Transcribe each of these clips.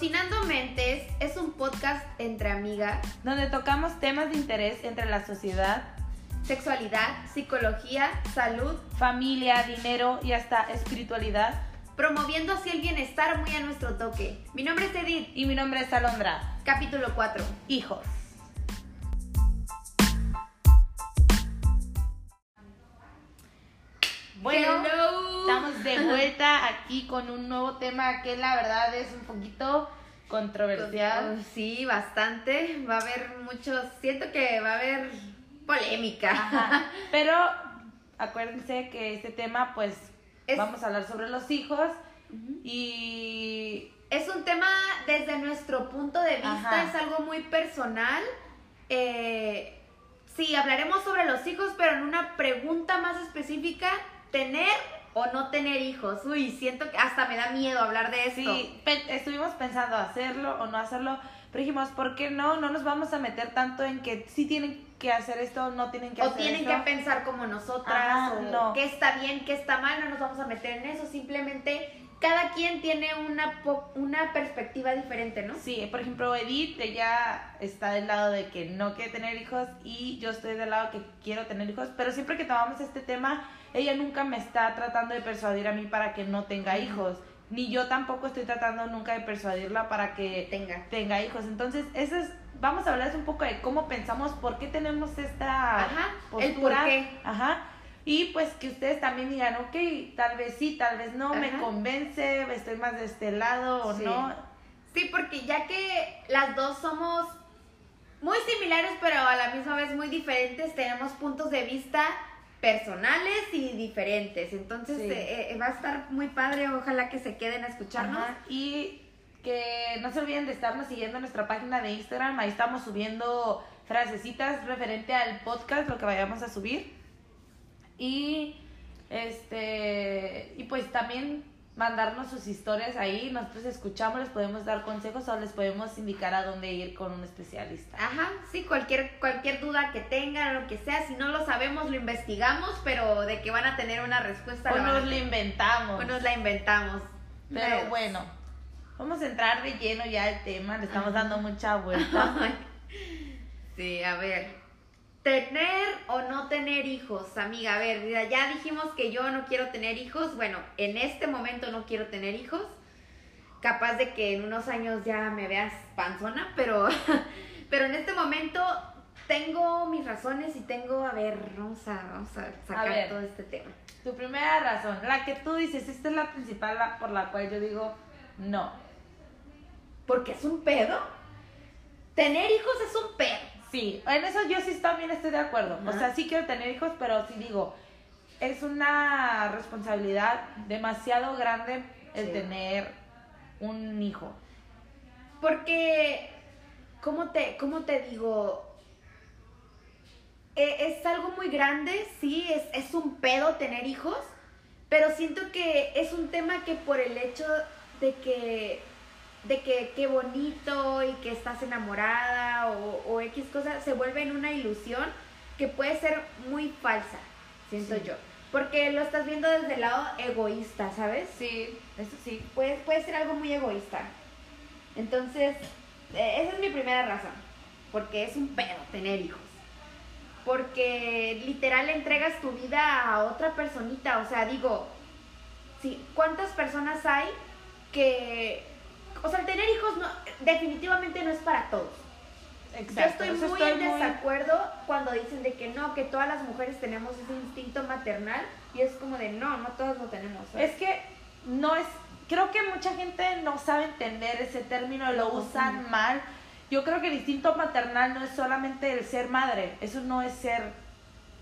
Cocinando Mentes es un podcast entre amigas, donde tocamos temas de interés entre la sociedad, sexualidad, psicología, salud, familia, dinero y hasta espiritualidad, promoviendo así el bienestar muy a nuestro toque. Mi nombre es Edith y mi nombre es Alondra. Capítulo 4. Hijos. Aquí con un nuevo tema que la verdad es un poquito controversial. Sí, bastante. Va a haber muchos, siento que va a haber polémica. Pero acuérdense que este tema pues vamos a hablar sobre los hijos y... Es un tema desde nuestro punto de vista, es algo muy personal. Eh, sí, hablaremos sobre los hijos, pero en una pregunta más específica tener o no tener hijos. Uy, siento que hasta me da miedo hablar de esto. Sí, estuvimos pensando hacerlo o no hacerlo, pero dijimos, ¿por qué no? No nos vamos a meter tanto en que sí tienen que hacer esto, o no tienen que hacer esto. O tienen que pensar como nosotras, o no. qué está bien, qué está mal, no nos vamos a meter en eso, simplemente cada quien tiene una, una perspectiva diferente, ¿no? Sí, por ejemplo, Edith, ella está del lado de que no quiere tener hijos y yo estoy del lado que quiero tener hijos, pero siempre que tomamos este tema, ella nunca me está tratando de persuadir a mí para que no tenga hijos. Ni yo tampoco estoy tratando nunca de persuadirla para que tenga, tenga hijos. Entonces, eso es, vamos a hablar un poco de cómo pensamos, por qué tenemos esta Ajá, postura. El por qué. Ajá. Y pues que ustedes también digan, ok, tal vez sí, tal vez no, me convence, estoy más de este lado o no. Sí, porque ya que las dos somos muy similares, pero a la misma vez muy diferentes, tenemos puntos de vista personales y diferentes. Entonces eh, eh, va a estar muy padre, ojalá que se queden a escucharnos. Y que no se olviden de estarnos siguiendo en nuestra página de Instagram, ahí estamos subiendo frasecitas referente al podcast, lo que vayamos a subir. Y este y pues también mandarnos sus historias ahí, nosotros escuchamos, les podemos dar consejos o les podemos indicar a dónde ir con un especialista. Ajá, sí, cualquier, cualquier duda que tengan, lo que sea, si no lo sabemos, lo investigamos, pero de que van a tener una respuesta. O nos la inventamos. O nos la inventamos. Pero bueno, vamos a entrar de lleno ya al tema, le estamos dando mucha vuelta. sí, a ver. Tener o no tener hijos, amiga. A ver, ya dijimos que yo no quiero tener hijos. Bueno, en este momento no quiero tener hijos. Capaz de que en unos años ya me veas panzona, pero, pero en este momento tengo mis razones y tengo, a ver, vamos a, vamos a sacar todo este tema. Tu primera razón, la que tú dices, esta es la principal por la cual yo digo no. Porque es un pedo. Tener hijos es un pedo. Sí, en eso yo sí también estoy de acuerdo. O sea, sí quiero tener hijos, pero sí digo, es una responsabilidad demasiado grande el tener un hijo. Porque, ¿cómo te, cómo te digo? E, es algo muy grande, sí, es, es un pedo tener hijos, pero siento que es un tema que por el hecho de que de que qué bonito y que estás enamorada o, X cosa, se vuelve en una ilusión que puede ser muy falsa, siento yo. Porque lo estás viendo desde el lado egoísta, ¿sabes? Sí, eso sí. Puede, puede ser algo muy egoísta. Entonces, eh, esa es mi primera razón. Porque es un pedo tener hijos. Porque literal entregas tu vida a otra personita. O sea, digo, sí, ¿cuántas personas hay que o sea, el tener hijos no, definitivamente no es para todos. Exacto, Yo estoy muy en desacuerdo cuando dicen de que no, que todas las mujeres tenemos ese instinto maternal y es como de no, no todos lo tenemos. Es que no es, creo que mucha gente no sabe entender ese término, lo usan mal. Yo creo que el instinto maternal no es solamente el ser madre, eso no es ser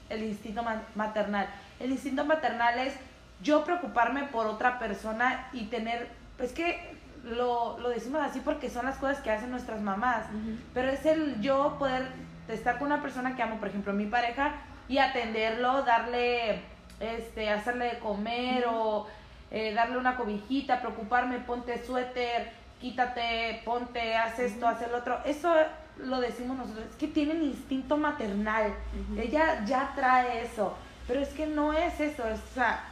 el instinto maternal. El instinto maternal es yo preocuparme por otra persona y tener, pues que lo, lo, decimos así porque son las cosas que hacen nuestras mamás, pero es el yo poder estar con una persona que amo, por ejemplo, mi pareja, y atenderlo, darle, este, hacerle de comer o eh, darle una cobijita, preocuparme, ponte suéter, quítate, ponte, haz esto, haz el otro. Eso lo decimos nosotros, es que tienen instinto maternal, ella ya trae eso, pero es que no es eso, es, o sea,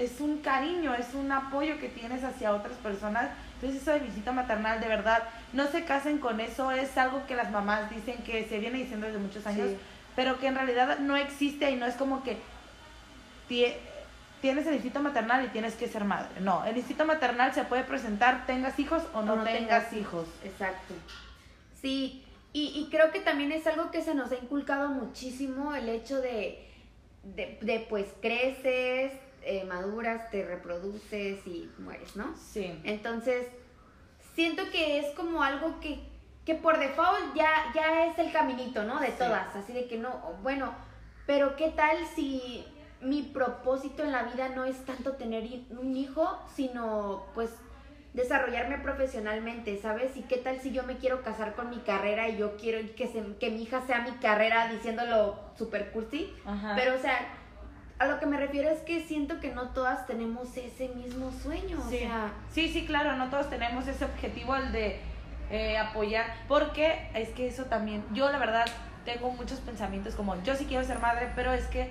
es un cariño, es un apoyo que tienes hacia otras personas Entonces eso del instinto maternal, de verdad, no se casen con eso, es algo que las mamás dicen que se viene diciendo desde muchos años, Sí. pero que en realidad no existe y no es como que tie- tienes el instinto maternal y tienes que ser madre. No, el instinto maternal se puede presentar tengas hijos o no, O no tengas, tengas hijos. Exacto. Sí, y, y creo que también es algo que se nos ha inculcado muchísimo el hecho de, de, de, pues creces, eh, maduras, te reproduces y mueres, ¿no? Sí. Entonces, siento que es como algo que, que por default ya, ya es el caminito, ¿no? De Sí. todas, así de que no, bueno, pero ¿qué tal si mi propósito en la vida no es tanto tener un hijo, sino pues desarrollarme profesionalmente, ¿sabes? ¿Y qué tal si yo me quiero casar con mi carrera y yo quiero que, se- que mi hija sea mi carrera diciéndolo super cursi? Ajá. Pero, o sea, a lo que me refiero es que siento que no todas tenemos ese mismo sueño, Sí. o sea... sí, sí, claro, no todos tenemos ese objetivo, el de eh, apoyar, porque es que eso también, yo la verdad tengo muchos pensamientos como, yo sí quiero ser madre, pero es que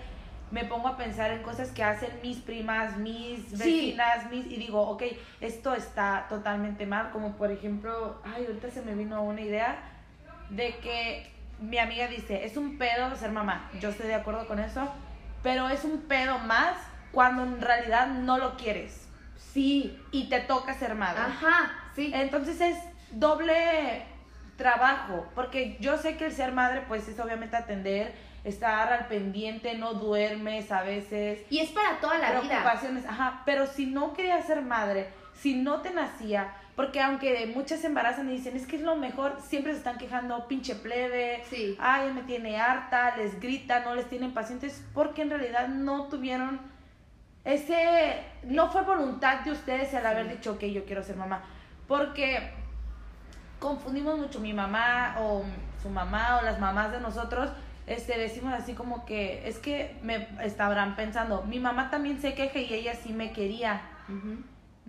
me pongo a pensar en cosas que hacen mis primas, mis Sí. vecinas, mis, y digo, ok, esto está totalmente mal, como por ejemplo, ay, ahorita se me vino una idea de que mi amiga dice, es un pedo ser mamá, yo estoy de acuerdo con eso, pero es un pedo más cuando en realidad no lo quieres Sí, y te toca ser madre. ajá, sí. Entonces es doble trabajo, porque yo sé que el ser madre pues es obviamente atender, estar al pendiente, no duermes a veces, Y es para toda la vida. preocupaciones, ajá, pero si no querías ser madre, si no te nacía, porque aunque muchas se embarazan y dicen, es que es lo mejor, siempre se están quejando, pinche plebe, Sí. ay, me tiene harta, les grita, no les tienen pacientes, porque en realidad no tuvieron ese, no fue voluntad de ustedes el haber dicho, ok, yo quiero ser mamá, porque confundimos mucho mi mamá o su mamá o las mamás de nosotros, este, decimos así como que, es que me estarán pensando, mi mamá también se queja y ella sí me quería, Ujú.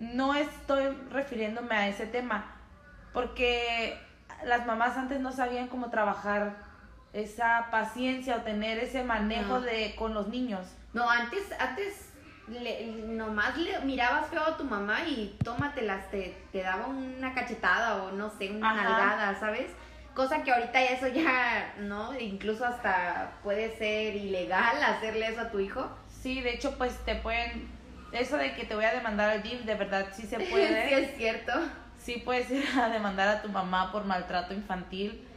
No estoy refiriéndome a ese tema, porque las mamás antes no sabían cómo trabajar esa paciencia o tener ese manejo No. de con los niños. No, antes, antes le, nomás le mirabas feo a tu mamá y tómatelas, te, te daba una cachetada o no sé, una Ajá. nalgada, ¿sabes? Cosa que ahorita eso ya, ¿no? Incluso hasta puede ser ilegal hacerle eso a tu hijo. Sí, de hecho, pues te pueden, eso de que te voy a demandar al DIF, de verdad sí se puede. sí, es cierto. sí puedes ir a demandar a tu mamá por maltrato infantil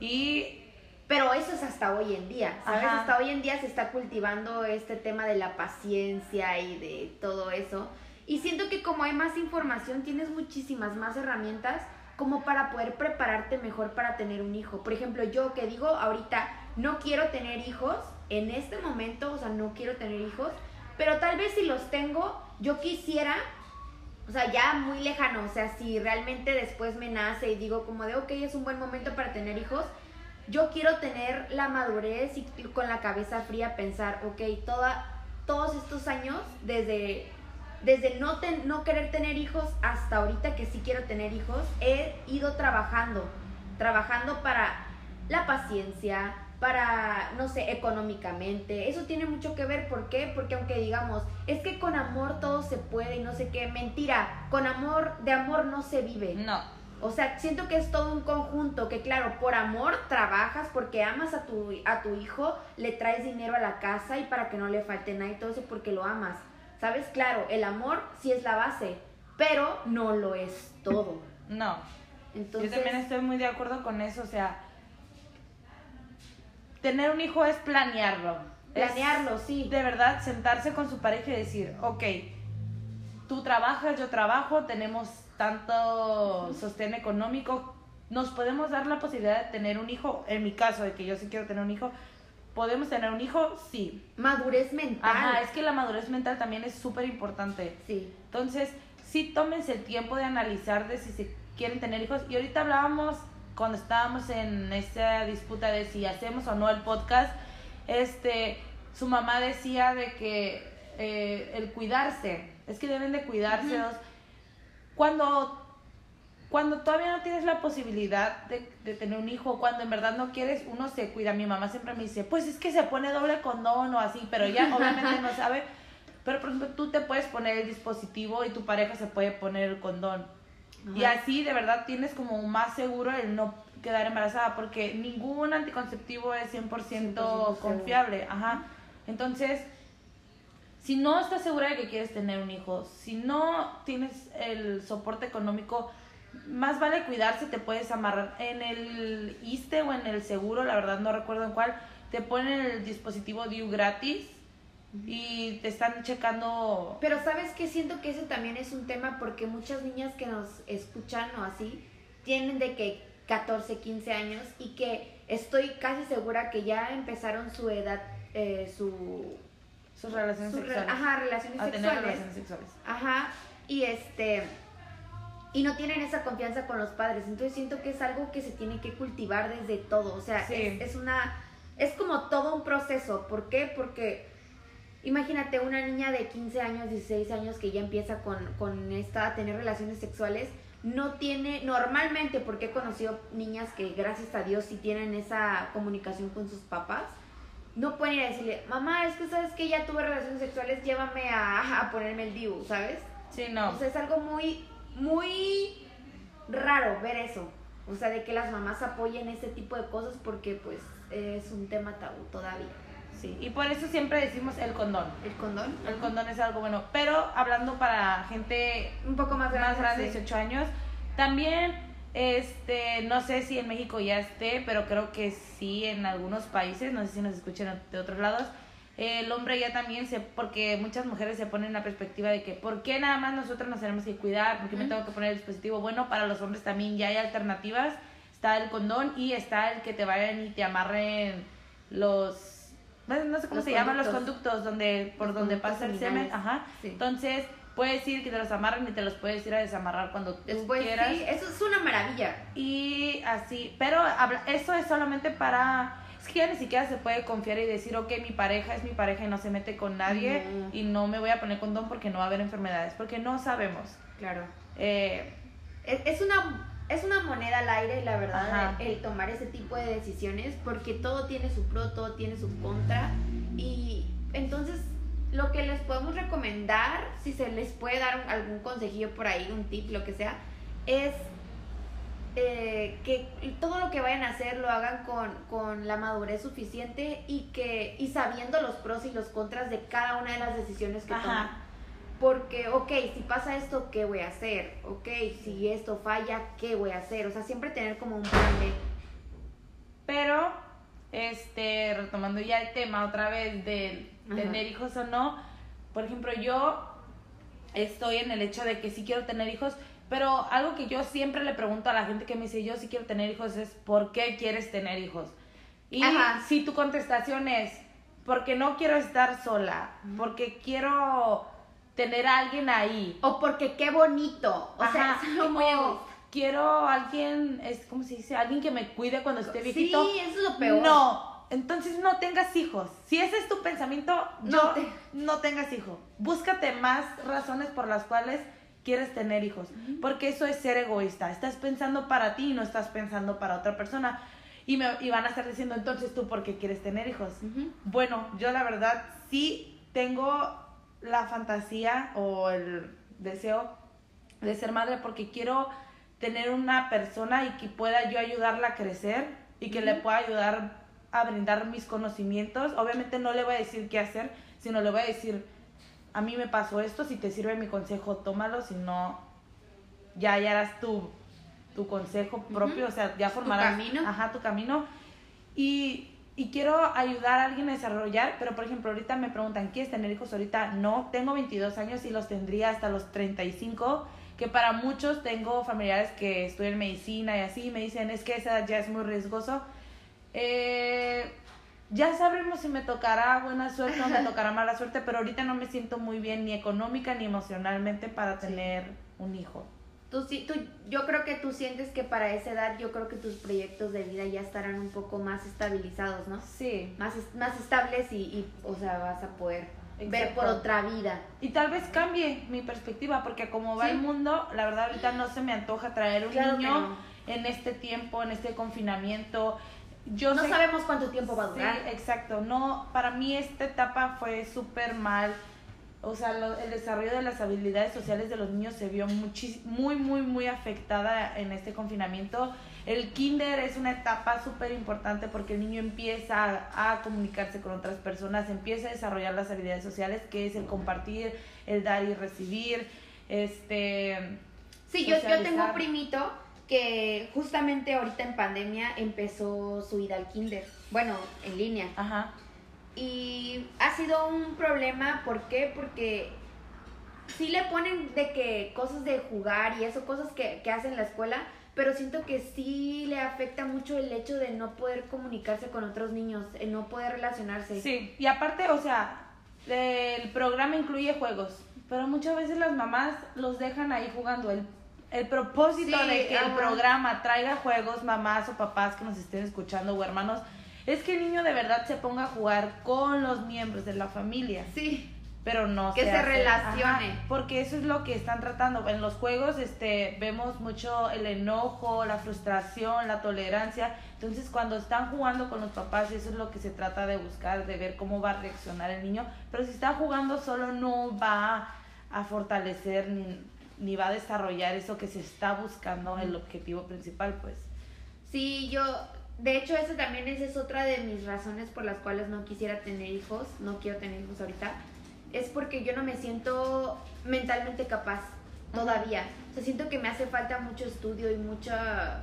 y Pero eso es hasta hoy en día, ¿sabes? Ajá. Hasta hoy en día se está cultivando este tema de la paciencia y de todo eso. Y siento que como hay más información, tienes muchísimas más herramientas como para poder prepararte mejor para tener un hijo. Por ejemplo, yo que digo ahorita, no quiero tener hijos, en este momento, o sea, no quiero tener hijos, pero tal vez si los tengo, yo quisiera o sea, ya muy lejano, o sea, si realmente después me nace y digo como de, ok, es un buen momento para tener hijos, yo quiero tener la madurez y con la cabeza fría pensar, ok, toda, todos estos años, desde, desde no, ten- no querer tener hijos hasta ahorita que sí quiero tener hijos, he ido trabajando, trabajando para la paciencia, para, no sé, económicamente. Eso tiene mucho que ver, ¿por qué? Porque aunque digamos, es que con amor todo se puede y no sé qué, mentira, con amor, de amor no se vive. no, O sea, siento que es todo un conjunto, que claro, por amor trabajas, porque amas a tu, a tu hijo, le traes dinero a la casa y para que no le falte nada y todo eso porque lo amas. ¿Sabes? Claro, el amor sí es la base, pero no lo es todo. no. Entonces, Yo también estoy muy de acuerdo con eso, o sea, tener un hijo es planearlo. Es planearlo, sí. de verdad sentarse con su pareja y decir, ok, tú trabajas, yo trabajo, tenemos tanto sostén económico, nos podemos dar la posibilidad de tener un hijo, en mi caso de que yo sí quiero tener un hijo, ¿podemos tener un hijo? Sí. Madurez mental. Ajá, es que la madurez mental también es súper importante. Sí. Entonces, sí tómense el tiempo de analizar de si se quieren tener hijos. Y ahorita hablábamos, cuando estábamos en esa disputa de si hacemos o no el podcast, este, su mamá decía de que eh, el cuidarse, es que deben de cuidarse. Dos. Cuando cuando todavía no tienes la posibilidad de, de tener un hijo, cuando en verdad no quieres, uno se cuida. Mi mamá siempre me dice, pues es que se pone doble condón o así, pero ella obviamente no sabe. Pero por ejemplo, tú te puedes poner el dispositivo y tu pareja se puede poner el condón. Y así de verdad tienes como más seguro el no quedar embarazada, porque ningún anticonceptivo es 100%, confiable. Ajá. Entonces, si no estás segura de que quieres tener un hijo, si no tienes el soporte económico, más vale cuidarse, te puedes amarrar en el ISTE o en el seguro, la verdad no recuerdo en cuál, te ponen el dispositivo DIU gratis y te están checando. Pero sabes que siento que ese también es un tema porque muchas niñas que nos escuchan o así tienen de que 14, 15 años y que estoy casi segura que ya empezaron su edad, eh, su... Sus relaciones sexuales. ajá, relaciones a sexuales. Tener relaciones sexuales. Ajá, y este... Y no tienen esa confianza con los padres. Entonces siento que es algo que se tiene que cultivar desde todo. O sea, es, es una... Es como todo un proceso. ¿Por qué? Porque imagínate una niña de 15 años, 16 años que ya empieza con, con esta, a tener relaciones sexuales no tiene, normalmente, porque he conocido niñas que gracias a Dios sí tienen esa comunicación con sus papás, no pueden ir a decirle, mamá, es que sabes que ya tuve relaciones sexuales, llévame a, a ponerme el DIU, ¿sabes? Sí, no. O sea, es algo muy, muy raro ver eso. O sea, de que las mamás apoyen ese tipo de cosas porque pues es un tema tabú todavía. Sí, y por eso siempre decimos el condón. ¿El condón? El condón es algo bueno. Pero hablando para gente un poco más grande, más grande 18 años, también, este, no sé si en México ya esté, pero creo que sí en algunos países, no sé si nos escuchan de otros lados, el hombre ya también se, porque muchas mujeres se ponen en la perspectiva de que, ¿por qué nada más nosotros nos tenemos que cuidar? ¿Por qué me tengo que poner el dispositivo? Bueno, para los hombres también ya hay alternativas. Está el condón y está el que te vayan y te amarren los, no sé cómo se llaman los conductos donde, por donde pasa el semen. Ajá. Entonces, puedes ir que te los amarren y te los puedes ir a desamarrar cuando tú quieras. Sí, eso es una maravilla. Y así, pero eso es solamente para... Es que ya ni siquiera se puede confiar y decir, ok, mi pareja es mi pareja y no se mete con nadie y no me voy a poner condón porque no va a haber enfermedades, porque no sabemos. Claro. Eh, es, una es una moneda al aire, la verdad, el, tomar ese tipo de decisiones, porque todo tiene su pro, todo tiene su contra. Y entonces lo que les podemos recomendar, si se les puede dar algún consejillo por ahí, un tip, lo que sea, es eh, que todo lo que vayan a hacer lo hagan con, la madurez suficiente y que y sabiendo los pros y los contras de cada una de las decisiones que toman. Porque, ok, si pasa esto, ¿qué voy a hacer? Ok, si esto falla, ¿qué voy a hacer? O sea, siempre tener como un plan de... Pero, este, retomando ya el tema otra vez de tener hijos o no. Por ejemplo, yo estoy en el hecho de que sí quiero tener hijos, pero algo que yo siempre le pregunto a la gente que me dice yo sí quiero tener hijos es ¿por qué quieres tener hijos? Y si tu contestación es porque no quiero estar sola, porque quiero tener a alguien ahí. O porque qué bonito. O sea, es muy Quiero alguien, es como se dice, alguien que me cuide cuando esté viejito. Sí, eso es lo peor. No, entonces no tengas hijos. Si ese es tu pensamiento, no, no tengas hijos. Búscate más razones por las cuales quieres tener hijos. Porque eso es ser egoísta. Estás pensando para ti y no estás pensando para otra persona. Y, me, y van a estar diciendo, entonces tú, ¿por qué quieres tener hijos? Bueno, yo la verdad sí tengo la fantasía o el deseo de ser madre porque quiero tener una persona y que pueda yo ayudarla a crecer y que le pueda ayudar a brindar mis conocimientos. Obviamente no le voy a decir qué hacer, sino le voy a decir, a mí me pasó esto, si te sirve mi consejo, tómalo, si no, ya, ya harás tu, tu consejo propio, o sea, ya formarás ¿Tu camino? Ajá, tu camino. Y, y quiero ayudar a alguien a desarrollar, pero por ejemplo, ahorita me preguntan, ¿quieres tener hijos ahorita? No, tengo 22 años y los tendría hasta los 35 que para muchos tengo familiares que estudian medicina y así, me dicen, es que esa ya es muy riesgoso. Eh, ya sabremos si me tocará buena suerte o me tocará mala suerte, pero ahorita no me siento muy bien ni económica ni emocionalmente para tener un hijo. Tú, tú, yo creo que tú sientes que para esa edad, yo creo que tus proyectos de vida ya estarán un poco más estabilizados, ¿no? Sí. Más, más estables y, o sea, vas a poder ver por otra vida. Y tal vez cambie mi perspectiva, porque como va el mundo, la verdad ahorita no se me antoja traer un niño en este tiempo, en este confinamiento no sabemos cuánto tiempo va a durar. Sí, exacto. No, para mí esta etapa fue súper mal. O sea, lo- el desarrollo de las habilidades sociales de los niños se vio muy, muy, muy afectada en este confinamiento. El kinder es una etapa súper importante porque el niño empieza a, a comunicarse con otras personas, empieza a desarrollar las habilidades sociales, que es el compartir, el dar y recibir, este... Sí, yo, yo tengo un primito que justamente ahorita en pandemia empezó su ida al kinder. Bueno, en línea. Ajá. Y ha sido un problema, ¿por qué? Porque sí le ponen de que cosas de jugar y eso, cosas que, que hace en la escuela, pero siento que sí le afecta mucho el hecho de no poder comunicarse con otros niños, el no poder relacionarse. Sí, y aparte, o sea, el programa incluye juegos, pero muchas veces las mamás los dejan ahí jugando. El, el propósito Sí, de que el programa traiga juegos, mamás o papás que nos estén escuchando o hermanos, es que el niño de verdad se ponga a jugar con los miembros de la familia. Sí, pero no Que se hace- relacione. Ajá, porque eso es lo que están tratando. En los juegos este vemos mucho el enojo la frustración la tolerancia. Entonces cuando están jugando con los papás eso es lo que se trata de buscar de ver cómo va a reaccionar el niño. Pero si está jugando solo no va a fortalecer ni, ni va a desarrollar eso que se está buscando el objetivo principal pues. Sí, yo, de hecho, esa también esa es otra de mis razones por las cuales no quisiera tener hijos, no quiero tener hijos ahorita, es porque yo no me siento mentalmente capaz todavía. O sea, siento que me hace falta mucho estudio y mucha,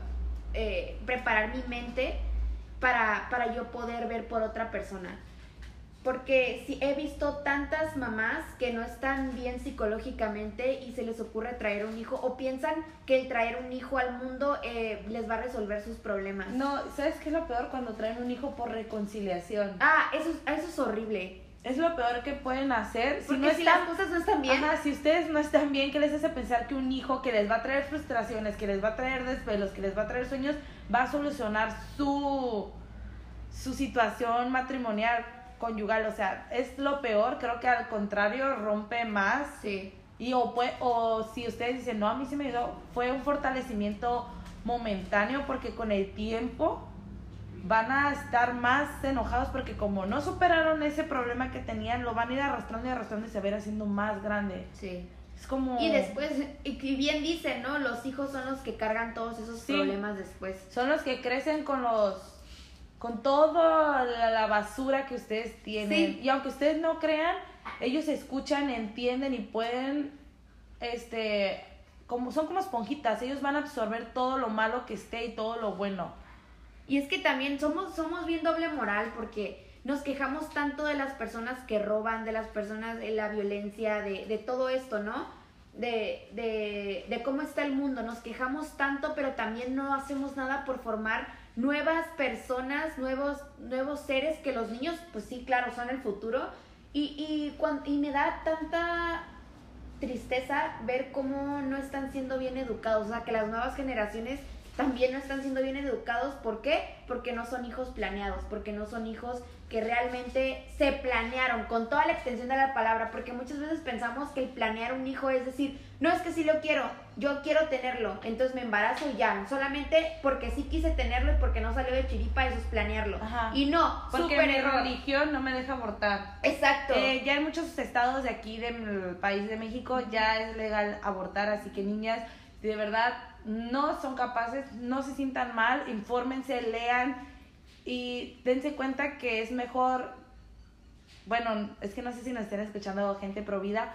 eh, preparar mi mente para, para yo poder ver por otra persona. Porque sí, he visto tantas mamás que no están bien psicológicamente y se les ocurre traer un hijo o piensan que el traer un hijo al mundo eh, les va a resolver sus problemas. no sabes qué es lo peor cuando traen un hijo por reconciliación. Ah, eso, es- eso es horrible. es lo peor que pueden hacer. Si Porque no si están las cosas no están bien, Ajá, si ustedes no están bien, ¿qué les hace pensar que un hijo que les va a traer frustraciones, que les va a traer desvelos, que les va a traer sueños, va a solucionar su, su situación matrimonial, conyugal? O sea, es lo peor, creo que al contrario rompe más. sí. Y o, pue- o si ustedes dicen, no, a mí se me ayudó, fue un fortalecimiento momentáneo porque con el tiempo van a estar más enojados porque como no superaron ese problema que tenían, lo van a ir arrastrando y arrastrando y se va a ir haciendo más grande. Sí. Es como... Y después, y y bien dicen, ¿no? Los hijos son los que cargan todos esos Sí. problemas después. Son los que crecen con los... Con toda la, la basura que ustedes tienen. Sí. Y aunque ustedes no crean, ellos escuchan, entienden y pueden, este, como son como esponjitas, ellos van a absorber todo lo malo que esté y todo lo bueno. Y es que también somos, somos bien doble moral porque nos quejamos tanto de las personas que roban, de las personas, de la violencia, de, de todo esto, ¿no? De, de, de cómo está el mundo. Nos quejamos tanto, pero también no hacemos nada por formar nuevas personas, nuevos, nuevos seres que los niños, pues sí, claro, son el futuro. Y, y, y me da tanta tristeza ver cómo no están siendo bien educados, o sea, que las nuevas generaciones también no están siendo bien educados. ¿Por qué? Porque no son hijos planeados, porque no son hijos que realmente se planearon con toda la extensión de la palabra, porque muchas veces pensamos que el planear un hijo es decir, no es que sí lo quiero, yo quiero tenerlo, entonces me embarazo y ya, solamente porque sí quise tenerlo y porque no salió de chiripa, eso es planearlo. Ajá. Y no, Porque mi error. religión no me deja abortar. Exacto. Eh, ya en muchos estados de aquí del país de México ya es legal abortar, así que niñas, de verdad no son capaces, no se sientan mal, infórmense, lean y dense cuenta que es mejor, bueno, es que no sé si nos estén escuchando gente pro vida,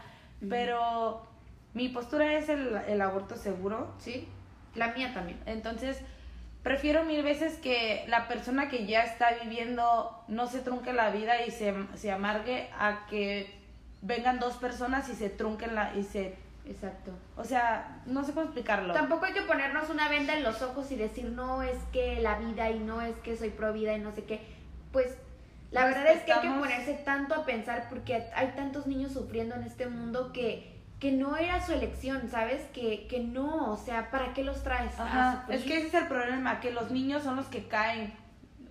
pero mi postura es el, el aborto seguro, sí, la mía también. entonces, prefiero mil veces que la persona que ya está viviendo no se trunque la vida y se, se amargue a que vengan dos personas y se trunquen la y se Exacto. o sea no sé cómo explicarlo Tampoco hay que ponernos una venda en los ojos y decir, no, es que la vida y no es que soy pro vida y no sé qué. Pues la verdad es que hay que ponerse tanto a pensar porque hay tantos niños sufriendo en este mundo que, que no era su elección, ¿sabes? Que, que no, o sea, ¿para qué los traes? ¿A Ajá, es que ese es el problema que los niños son los que caen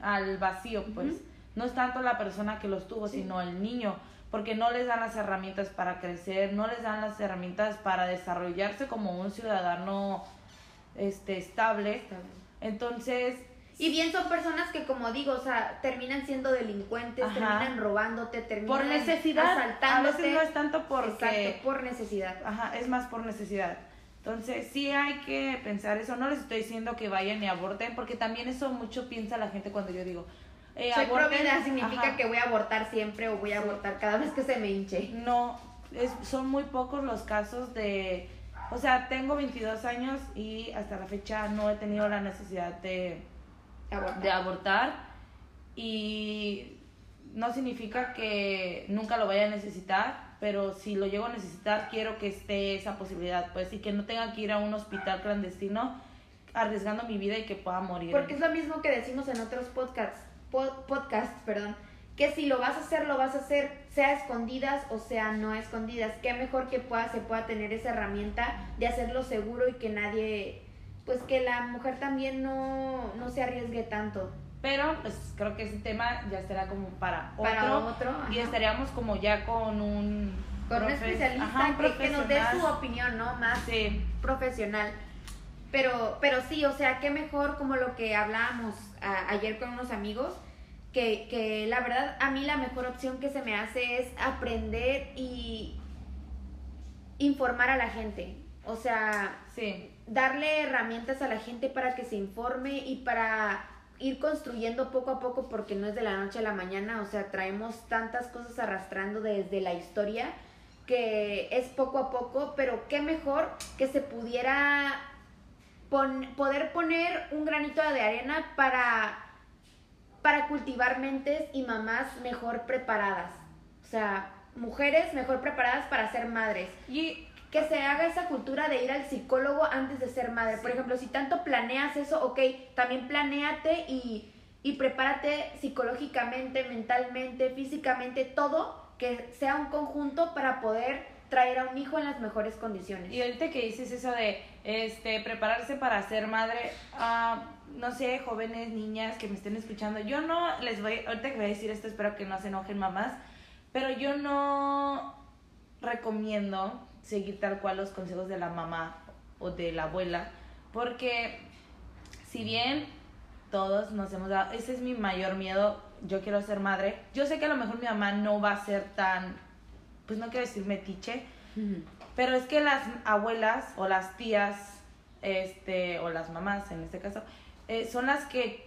al vacío pues no es tanto la persona que los tuvo Sí. sino el niño porque no les dan las herramientas para crecer no les dan las herramientas para desarrollarse como un ciudadano este estable. Entonces, Y bien son personas que, como digo, o sea, terminan siendo delincuentes, Ajá. terminan robándote, terminan Por necesidad. A asaltándote. veces no es tanto porque... Exacto, por necesidad. Ajá, es más por necesidad. Entonces, sí hay que pensar eso. No les estoy diciendo que vayan y aborten, porque también eso mucho piensa la gente cuando yo digo, eh, Soy pro aborten. vida significa Ajá. que voy a abortar siempre o voy a Sí. abortar cada vez que se me hinche. No, es, son muy pocos los casos de... O sea, tengo 22 años y hasta la fecha no he tenido la necesidad de, Abortar. de abortar y no significa que nunca lo vaya a necesitar, pero si lo llego a necesitar quiero que esté esa posibilidad, pues, y que no tenga que ir a un hospital clandestino arriesgando mi vida y que pueda morir. Porque es lo mismo que decimos en otros podcasts, po- podcasts, perdón, que si lo vas a hacer, lo vas a hacer, sea escondidas o sea no escondidas. Qué mejor que pueda, se pueda tener esa herramienta de hacerlo seguro y que nadie, pues que la mujer también no, no se arriesgue tanto. Pero pues creo que ese tema ya será como para otro. Para otro, y estaríamos como ya con un... Con un especialista ajá, que, que nos dé su opinión, ¿no? Más Sí, profesional. Pero, pero sí, o sea, qué mejor como lo que hablábamos a- ayer con unos amigos, que, que la verdad a mí la mejor opción que se me hace es aprender y informar a la gente. O sea, sí. darle herramientas a la gente para que se informe y para ir construyendo poco a poco porque no es de la noche a la mañana, o sea, traemos tantas cosas arrastrando desde la historia que es poco a poco, pero qué mejor que se pudiera pon- poder poner un granito de arena para para cultivar mentes y mamás mejor preparadas. O sea, mujeres mejor preparadas para ser madres Y que se haga esa cultura de ir al psicólogo antes de ser madre. Por ejemplo, si tanto planeas eso, ok, también planéate y, y prepárate psicológicamente, mentalmente, físicamente, todo, que sea un conjunto para poder traer a un hijo en las mejores condiciones. Y ahorita que dices eso de este prepararse para ser madre, ah, no sé, jóvenes, niñas que me estén escuchando, yo no les voy, ahorita que voy a decir esto, espero que no se enojen mamás, pero yo no recomiendo seguir tal cual los consejos de la mamá o de la abuela, porque si bien todos nos hemos dado, ese es mi mayor miedo, yo quiero ser madre, yo sé que a lo mejor mi mamá no va a ser tan, pues no quiero decir metiche, pero es que las abuelas o las tías, este, o las mamás en este caso, eh, son las que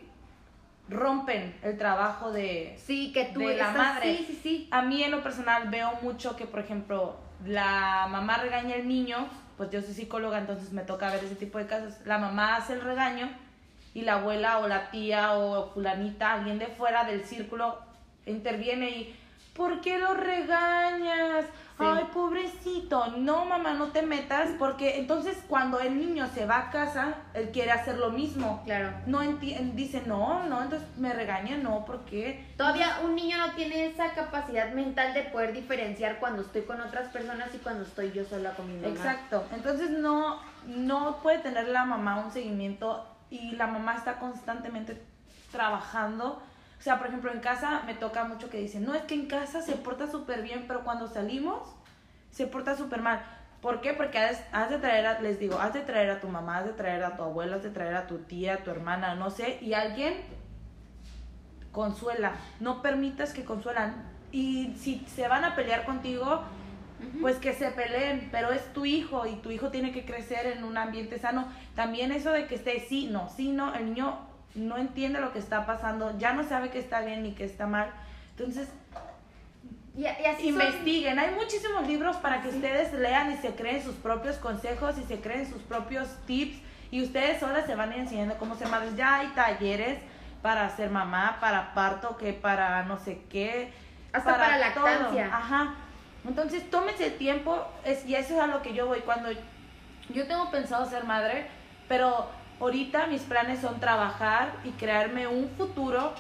rompen el trabajo de... Sí, que tú De la estás- madre. Sí, sí, sí. A mí en lo personal veo mucho que, por ejemplo, la mamá regaña al niño, pues yo soy psicóloga, entonces me toca ver ese tipo de casos. La mamá hace el regaño y la abuela o la tía o fulanita, alguien de fuera del círculo, interviene y, ¿por qué lo regañas? Sí. Ay, pobrecito. No, mamá, no te metas, porque entonces cuando el niño se va a casa, él quiere hacer lo mismo. Claro. No dice, no, no, entonces me regaña, no, ¿por qué? Todavía un niño no tiene esa capacidad mental de poder diferenciar cuando estoy con otras personas y cuando estoy yo sola con mi mamá. Exacto. Entonces no, no puede tener la mamá un seguimiento y la mamá está constantemente trabajando. O sea, por ejemplo, en casa me toca mucho que dicen, no, es que en casa se porta súper bien, pero cuando salimos se porta súper mal. ¿Por qué? Porque has, has de traer, a, les digo, has de traer a tu mamá, has de traer a tu abuela, has de traer a tu tía, a tu hermana, no sé, y alguien consuela. No permitas que consuelan. Y si se van a pelear contigo, pues que se peleen, pero es tu hijo y tu hijo tiene que crecer en un ambiente sano. También eso de que esté sí, no, sí, no, el niño no entiende lo que está pasando, ya no sabe que está bien ni que está mal. Entonces, Y, y así son- investiguen. Hay muchísimos libros para que ustedes lean y se creen sus propios consejos y se creen sus propios tips y ustedes solas se van enseñando cómo ser madres. Ya hay talleres para ser mamá, para parto, que para no sé qué. Hasta para todo. lactancia. Ajá. Entonces, tómense el tiempo es, y eso es a lo que yo voy. Cuando yo tengo pensado ser madre, pero ahorita mis planes son trabajar y crearme un futuro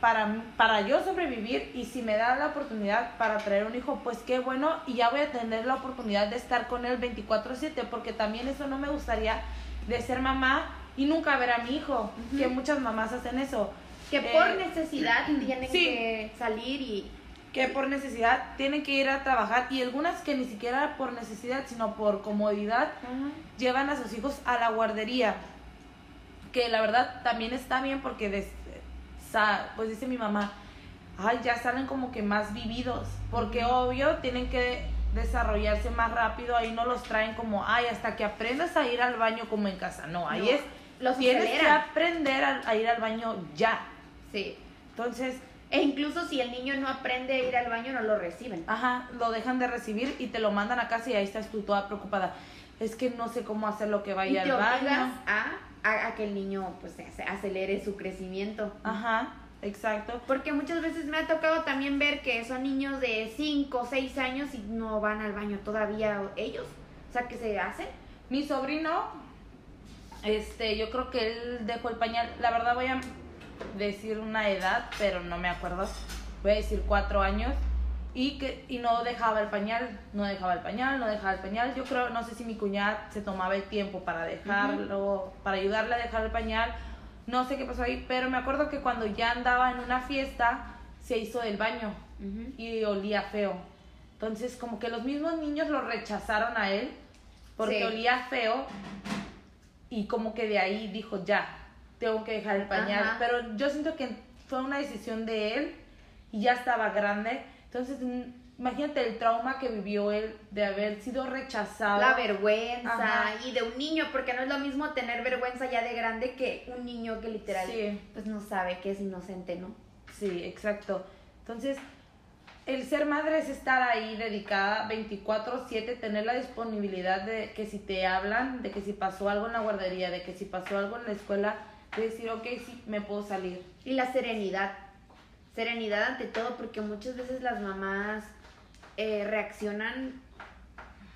para, para yo sobrevivir y si me da la oportunidad para traer un hijo, pues qué bueno y ya voy a tener la oportunidad de estar con él 24/7 porque también eso no me gustaría de ser mamá y nunca ver a mi hijo, que muchas mamás hacen eso. que por Eh, necesidad tienen sí. que salir y que por necesidad tienen que ir a trabajar y algunas que ni siquiera por necesidad, sino por comodidad, llevan a sus hijos a la guardería. Que la verdad también está bien porque des- sa- pues dice mi mamá, ay, ya salen como que más vividos, porque obvio tienen que desarrollarse más rápido, ahí no los traen como, ay, hasta que aprendas a ir al baño como en casa, no, ahí No, es, los tienes que aprender a, a ir al baño ya. Sí. Entonces, E incluso si el niño no aprende a ir al baño, no lo reciben. Ajá, lo dejan de recibir y te lo mandan a casa y ahí estás tú toda preocupada. Es que no sé cómo hacer lo que y vaya te al baño. a, a, a que el niño pues se- acelere su crecimiento. Ajá, exacto. Porque muchas veces me ha tocado también ver que son niños de 5 o 6 años y no van al baño todavía ellos. O sea, que se hacen. Mi sobrino, este, yo creo que él dejó el pañal. La verdad voy a decir una edad, pero no me acuerdo. Voy a decir cuatro años. Y que y no dejaba el pañal, no dejaba el pañal, no dejaba el pañal. Yo creo, no sé si mi cuñada se tomaba el tiempo para dejarlo, para ayudarle a dejar el pañal. No sé qué pasó ahí, pero me acuerdo que cuando ya andaba en una fiesta, se hizo del baño y olía feo. Entonces, como que los mismos niños lo rechazaron a él porque Sí. olía feo y como que de ahí dijo, ya, tengo que dejar el pañal. Ajá. Pero yo siento que fue una decisión de él y ya estaba grande. Entonces, imagínate el trauma que vivió él de haber sido rechazado. La vergüenza Ajá. y de un niño, porque no es lo mismo tener vergüenza ya de grande que un niño que literal Sí. pues no sabe que es inocente, ¿no? Sí, exacto. Entonces, el ser madre es estar ahí dedicada 24/7, tener la disponibilidad de que si te hablan, de que si pasó algo en la guardería, de que si pasó algo en la escuela, de decir, ok, sí, me puedo salir. Y la serenidad. Serenidad ante todo, porque muchas veces las mamás eh, reaccionan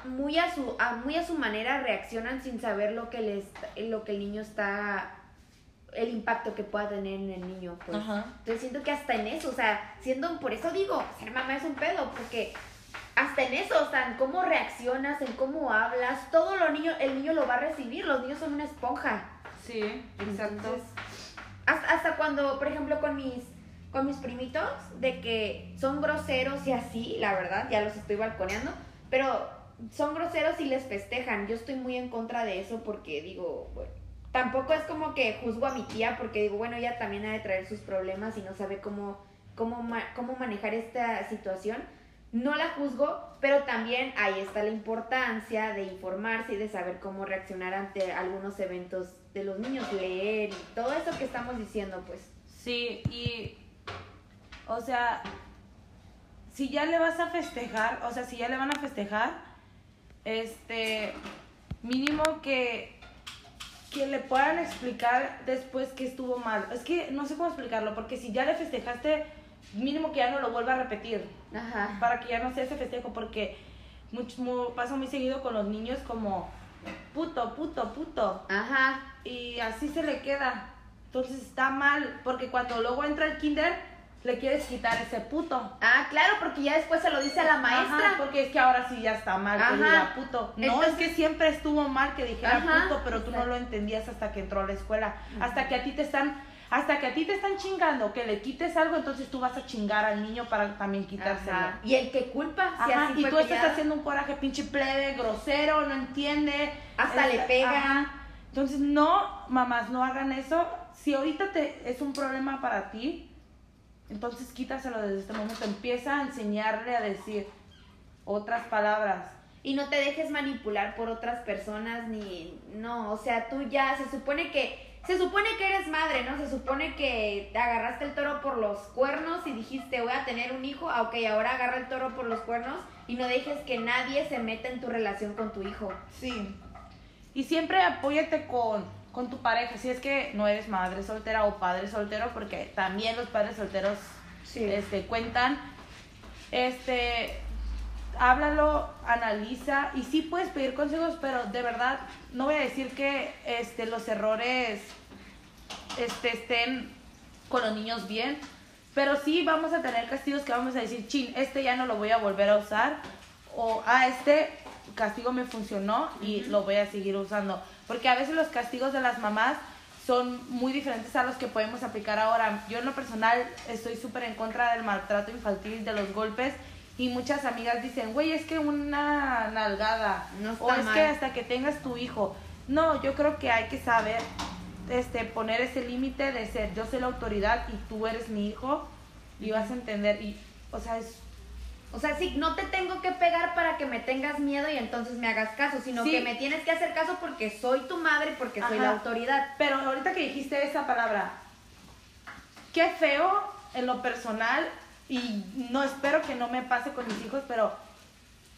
muy a su a, muy a su manera, reaccionan sin saber lo que les lo que el niño está el impacto que pueda tener en el niño, pues. Ajá. Entonces siento que hasta en eso, o sea, siendo, por eso digo, ser mamá es un pedo, porque hasta en eso, o sea, en cómo reaccionas, en cómo hablas, todo lo niño, el niño lo va a recibir, los niños son una esponja. Sí, exacto. Entonces, hasta, hasta cuando, por ejemplo, con mis, con mis primitos, de que son groseros y así, la verdad, ya los estoy balconeando, pero son groseros y les festejan. Yo estoy muy en contra de eso porque digo, bueno, tampoco es como que juzgo a mi tía porque digo, bueno, ella también ha de traer sus problemas y no sabe cómo, cómo, cómo manejar esta situación. No la juzgo, pero también ahí está la importancia de informarse y de saber cómo reaccionar ante algunos eventos de los niños, leer y todo eso que estamos diciendo, pues. Sí, y, o sea, si ya le vas a festejar, o sea, si ya le van a festejar, este, mínimo que, que le puedan explicar después que estuvo mal. Es que no sé cómo explicarlo, porque si ya le festejaste, mínimo que ya no lo vuelva a repetir, Ajá. para que ya no sea ese festejo, porque mucho, mu- pasa muy seguido con los niños como, puto, puto, puto Ajá. y así se le queda. Entonces está mal, porque cuando luego entra el kinder, le quieres quitar ese puto. Ah, claro, porque ya después se lo dice a la maestra. Ajá, porque es que ahora sí ya está mal que diga puto. No, Entonces- es que siempre estuvo mal que dijera Ajá, puto, pero tú no lo entendías hasta que entró a la escuela. Hasta que a ti te están, hasta que a ti te están chingando, que le quites algo, entonces tú vas a chingar al niño para también quitárselo. Ajá. Y el que culpa, si Ajá, así y tú estás haciendo un coraje pinche plebe, grosero, no entiende. Hasta le pega. ajá. Entonces, no, mamás, no hagan eso. Si ahorita te es un problema para ti, entonces quítaselo desde este momento. Empieza a enseñarle a decir otras palabras. Y no te dejes manipular por otras personas ni no, o sea, tú ya se supone que se supone que eres madre, ¿no? Se supone que te agarraste el toro por los cuernos y dijiste, "Voy a tener un hijo." Ah, ok, ahora agarra el toro por los cuernos y no dejes que nadie se meta en tu relación con tu hijo. Sí. Y siempre apóyate con, con tu pareja. Si es que no eres madre soltera o padre soltero, porque también los padres solteros Sí. este, cuentan. Este, háblalo, analiza y sí puedes pedir consejos, pero de verdad no voy a decir que este, los errores este, estén con los niños bien, pero sí vamos a tener castigos que vamos a decir, chin, este ya no lo voy a volver a usar, o ah, este castigo me funcionó y lo voy a seguir usando. Porque a veces los castigos de las mamás son muy diferentes a los que podemos aplicar ahora. Yo en lo personal estoy súper en contra del maltrato infantil, de los golpes. Y muchas amigas dicen, güey, es que una nalgada. No está o es mal. que hasta que tengas tu hijo. No, yo creo que hay que saber este, poner ese límite de ser yo soy la autoridad y tú eres mi hijo y vas a entender y o sea es o sea, sí, no te tengo que pegar para que me tengas miedo y entonces me hagas caso, sino Sí. que me tienes que hacer caso porque soy tu madre y porque soy la autoridad. Pero ahorita que dijiste esa palabra, qué feo en lo personal, y no espero que no me pase con mis hijos, pero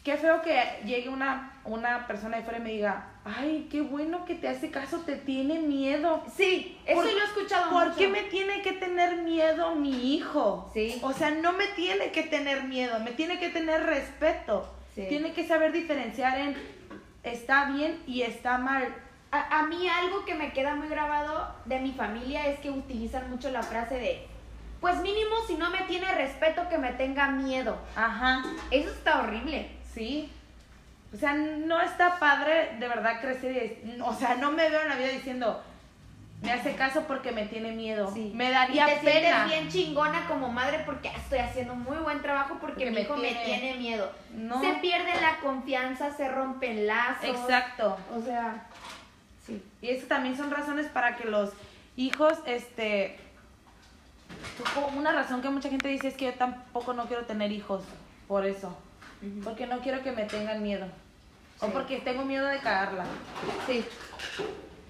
qué feo que llegue una, una persona de fuera y me diga, ay, qué bueno que te hace caso, te tiene miedo. Sí, eso ¿Por- lo he escuchado ¿Por mucho. qué me tiene que tener miedo mi hijo? Sí. O sea, no me tiene que tener miedo, me tiene que tener respeto. Sí. Tiene que saber diferenciar en está bien y está mal. A, a mí algo que me queda muy grabado de mi familia es que utilizan mucho la frase de, pues mínimo si no me tiene respeto que me tenga miedo. Ajá. Eso está horrible. Sí. O sea, no está padre de verdad crecer y, o sea, no me veo en la vida diciendo, me hace caso porque me tiene miedo. Sí. Me daría y te pena. sientes bien chingona como madre porque "Ah, estoy haciendo muy buen trabajo porque, Porque mi me hijo tiene- me tiene miedo. No. Se pierde la confianza, se rompen lazos. Exacto. O sea, sí. Y eso también son razones para que los hijos, este, una razón que mucha gente dice es que yo tampoco no quiero tener hijos, por eso, porque no quiero que me tengan miedo, o porque tengo miedo de cagarla. Sí.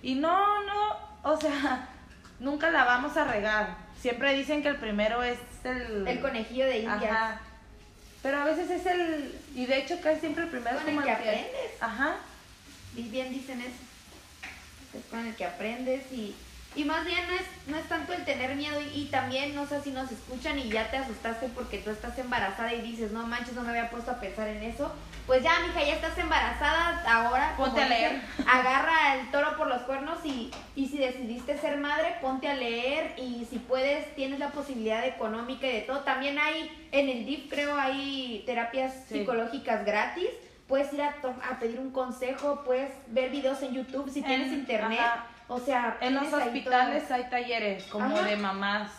Y no, no, o sea, nunca la vamos a regar. Siempre dicen que el primero es el... El conejillo de indias. Ajá. Pero a veces es el... Y de hecho casi siempre el primero es Con el como que aprendes. Ajá. Y bien dicen eso. Es con el que aprendes y, y más bien no es, no es tanto el tener miedo y, y también no sé si nos escuchan y ya te asustaste porque tú estás embarazada y dices, no manches, no me había puesto a pensar en eso. Pues ya, mija, ya estás embarazada, ahora Ponte a leer. dicen, agarra el toro por los cuernos y, y si decidiste ser madre, ponte a leer y si puedes, tienes la posibilidad económica y de todo. También hay, en el DIF creo, hay terapias Sí. psicológicas gratis. Puedes ir a, to- a pedir un consejo, puedes ver videos en YouTube si tienes En- internet. ajá. O sea, En los hospitales hay talleres como Ajá. de mamás.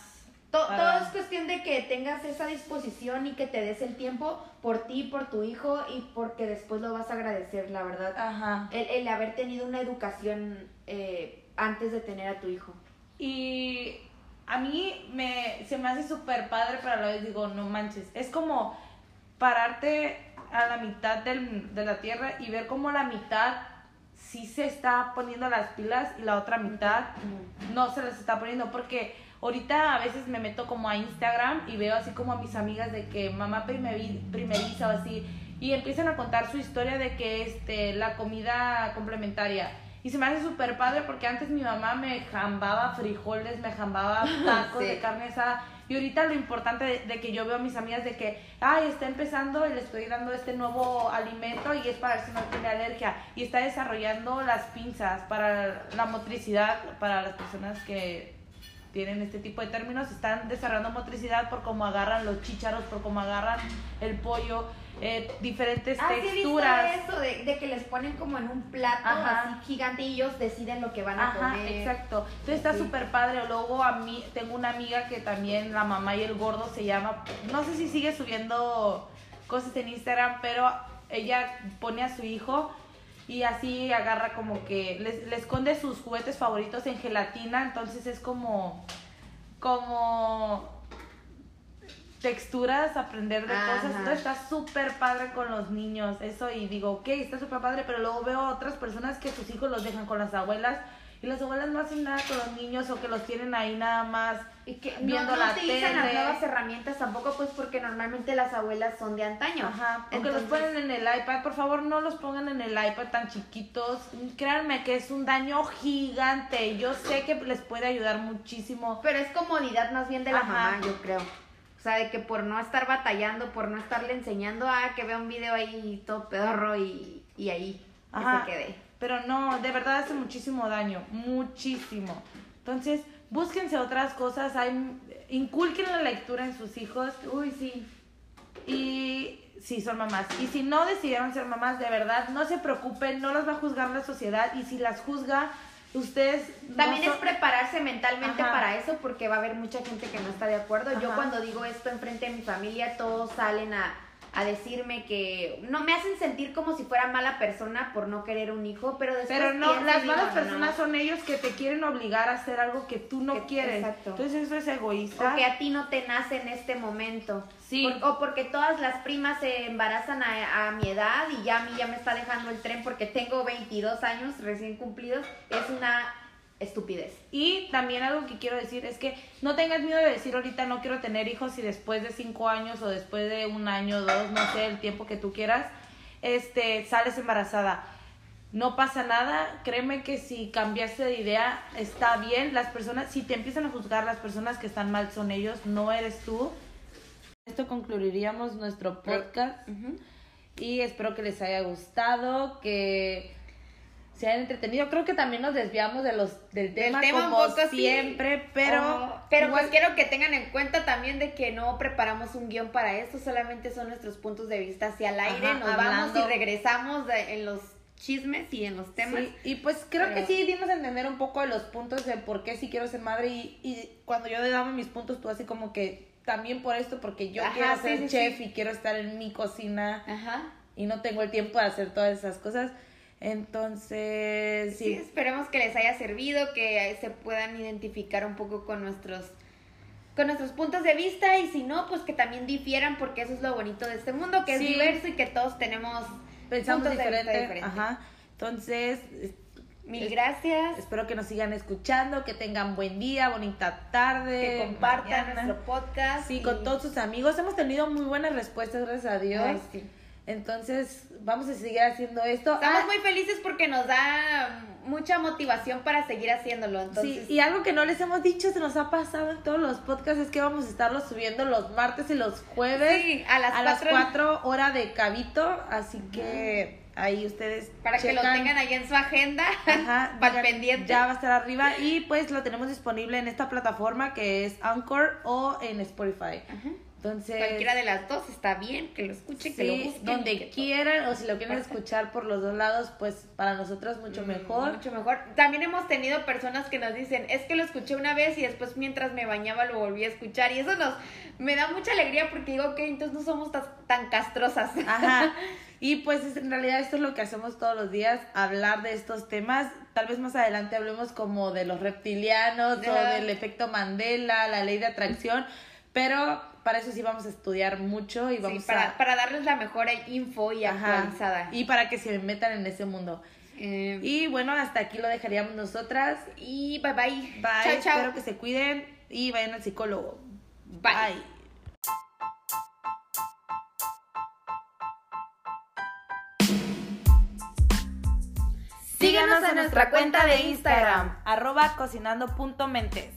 todo. To- para- Todo es cuestión de que tengas esa disposición y que te des el tiempo por ti, por tu hijo y porque después lo vas a agradecer, la verdad. Ajá. El, el haber tenido una educación eh, antes de tener a tu hijo. Y a mí me, se me hace súper padre, pero a la vez digo, no manches. Es como pararte a la mitad del- de la tierra y ver cómo la mitad sí se está poniendo las pilas y la otra mitad no se las está poniendo porque ahorita a veces me meto como a Instagram y veo así como a mis amigas de que mamá primeri- primeriza o así y empiezan a contar su historia de que este la comida complementaria y se me hace súper padre porque antes mi mamá me jambaba frijoles, me jambaba tacos Sí. de carne asada y ahorita lo importante de, que yo veo a mis amigas de que, ay, está empezando y le estoy dando este nuevo alimento y es para ver si no tiene alergia. Y está desarrollando las pinzas para la motricidad, para las personas que tienen este tipo de términos, están desarrollando motricidad por cómo agarran los chícharos, por cómo agarran el pollo, eh, diferentes Ah, sí texturas. eso, de, de que les ponen como en un plato Ajá. así gigante y ellos deciden lo que van a Ajá, comer. exacto. Entonces está Sí. súper padre. Luego a mí tengo una amiga que también la mamá y el gordo se llama, no sé si sigue subiendo cosas en Instagram, pero ella pone a su hijo y así agarra como que le, le esconde sus juguetes favoritos en gelatina, entonces es como como texturas, aprender de Ajá. cosas, entonces está súper padre con los niños, eso y digo, ok, está súper padre, pero luego veo a otras personas que sus hijos los dejan con las abuelas y las abuelas no hacen nada con los niños o que los tienen ahí nada más Y que viendo no, no la utilizan las nuevas herramientas tampoco, pues porque normalmente las abuelas son de antaño. Ajá, o que los ponen en el iPad, por favor no los pongan en el iPad tan chiquitos. Créanme que es un daño gigante. Yo sé que les puede ayudar muchísimo. Pero es comodidad más bien de la Ajá. mamá, yo creo. O sea, de que por no estar batallando, por no estarle enseñando, ah, que vea un video ahí todo pedorro y, y ahí que Ajá. se quede. Pero no, de verdad hace muchísimo daño, muchísimo. Entonces, búsquense otras cosas, hay, inculquen la lectura en sus hijos Uy, sí. y sí, son mamás. Y si no decidieron ser mamás, de verdad, no se preocupen, no las va a juzgar la sociedad y si las juzga, ustedes... no También es prepararse mentalmente Ajá. para eso porque va a haber mucha gente que no está de acuerdo. Yo cuando digo esto enfrente de mi familia, todos salen a, a decirme que no me hacen sentir como si fuera mala persona por no querer un hijo, pero después Pero no, las malas no. personas son ellos que te quieren obligar a hacer algo que tú no Que- quieres. exacto. Entonces eso es egoísta. o que a ti no te nace en este momento. Sí. Por- o porque todas las primas se embarazan a, a mi edad y ya a mí ya me está dejando el tren porque tengo 22 años recién cumplidos. Es una estupidez. Y también algo que quiero decir es que no tengas miedo de decir ahorita no quiero tener hijos y después de cinco años o después de un año, dos, no sé, el tiempo que tú quieras, este, sales embarazada. No pasa nada, créeme que si cambiaste de idea está bien. Las personas, si te empiezan a juzgar, las personas que están mal son ellos, no eres tú. Esto concluiríamos nuestro podcast y espero que les haya gustado, que se hayan entretenido. Creo que también nos desviamos de los del Del tema, tema un como sí. siempre, pero Oh, pero igual- pues quiero que tengan en cuenta también de que no preparamos un guion para esto, solamente son nuestros puntos de vista hacia el aire, Ajá, nos vamos y regresamos de- en los chismes y en los temas. Sí, y pues creo que sí dimos a entender un poco de los puntos de por qué sí quiero ser madre y, y cuando yo daba mis puntos tú así como que también por esto porque yo Ajá, quiero sí, ser chef y quiero estar en mi cocina Ajá. y no tengo el tiempo de hacer todas esas cosas. Entonces, Sí, sí. esperemos que les haya servido, que se puedan identificar un poco con nuestros con nuestros puntos de vista y si no, pues que también difieran porque eso es lo bonito de este mundo, que Sí. es diverso y que todos tenemos pensamos puntos de vista diferente. Ajá. Entonces, es- Mil gracias. espero que nos sigan escuchando, que tengan buen día, bonita tarde. que compartan mañana. nuestro podcast. Sí, y- con todos sus amigos. Hemos tenido muy buenas respuestas, gracias a Dios. Ay, sí. Entonces, vamos a seguir haciendo esto. Estamos Ah, muy felices porque nos da mucha motivación para seguir haciéndolo. Entonces, Sí, y algo que no les hemos dicho, se nos ha pasado en todos los podcasts, es que vamos a estarlos subiendo los martes y los jueves Sí, a las a las cuatro- 4 horas de Cabito, así que ahí ustedes para que lo tengan ahí en su agenda, Ajá, para pendiente. Ya va a estar arriba y pues lo tenemos disponible en esta plataforma que es Anchor o en Spotify. Ajá. Entonces, Cualquiera de las dos está bien, que lo escuchen, que lo busquen. donde todo. quieran o si lo quieren escuchar por los dos lados, pues para nosotros mucho Mm, mejor. Mucho mejor. También hemos tenido personas que nos dicen, es que lo escuché una vez y después mientras me bañaba lo volví a escuchar. Y eso nos me da mucha alegría porque digo, ok, entonces no somos tan castrosas. Ajá. Y pues es- en realidad esto es lo que hacemos todos los días, hablar de estos temas. Tal vez más adelante hablemos como de los reptilianos o del efecto Mandela, la ley de atracción, pero para eso sí vamos a estudiar mucho y Sí, vamos para, a... para darles la mejor info y Ajá. actualizada. Y para que se metan en ese mundo. Eh, Y bueno, hasta aquí lo dejaríamos nosotras. y bye bye. Bye, Chao, chao. espero que se cuiden y vayan al psicólogo. Bye. Bye. Síguenos en nuestra cuenta de Instagram. Arroba cocinando.mentes.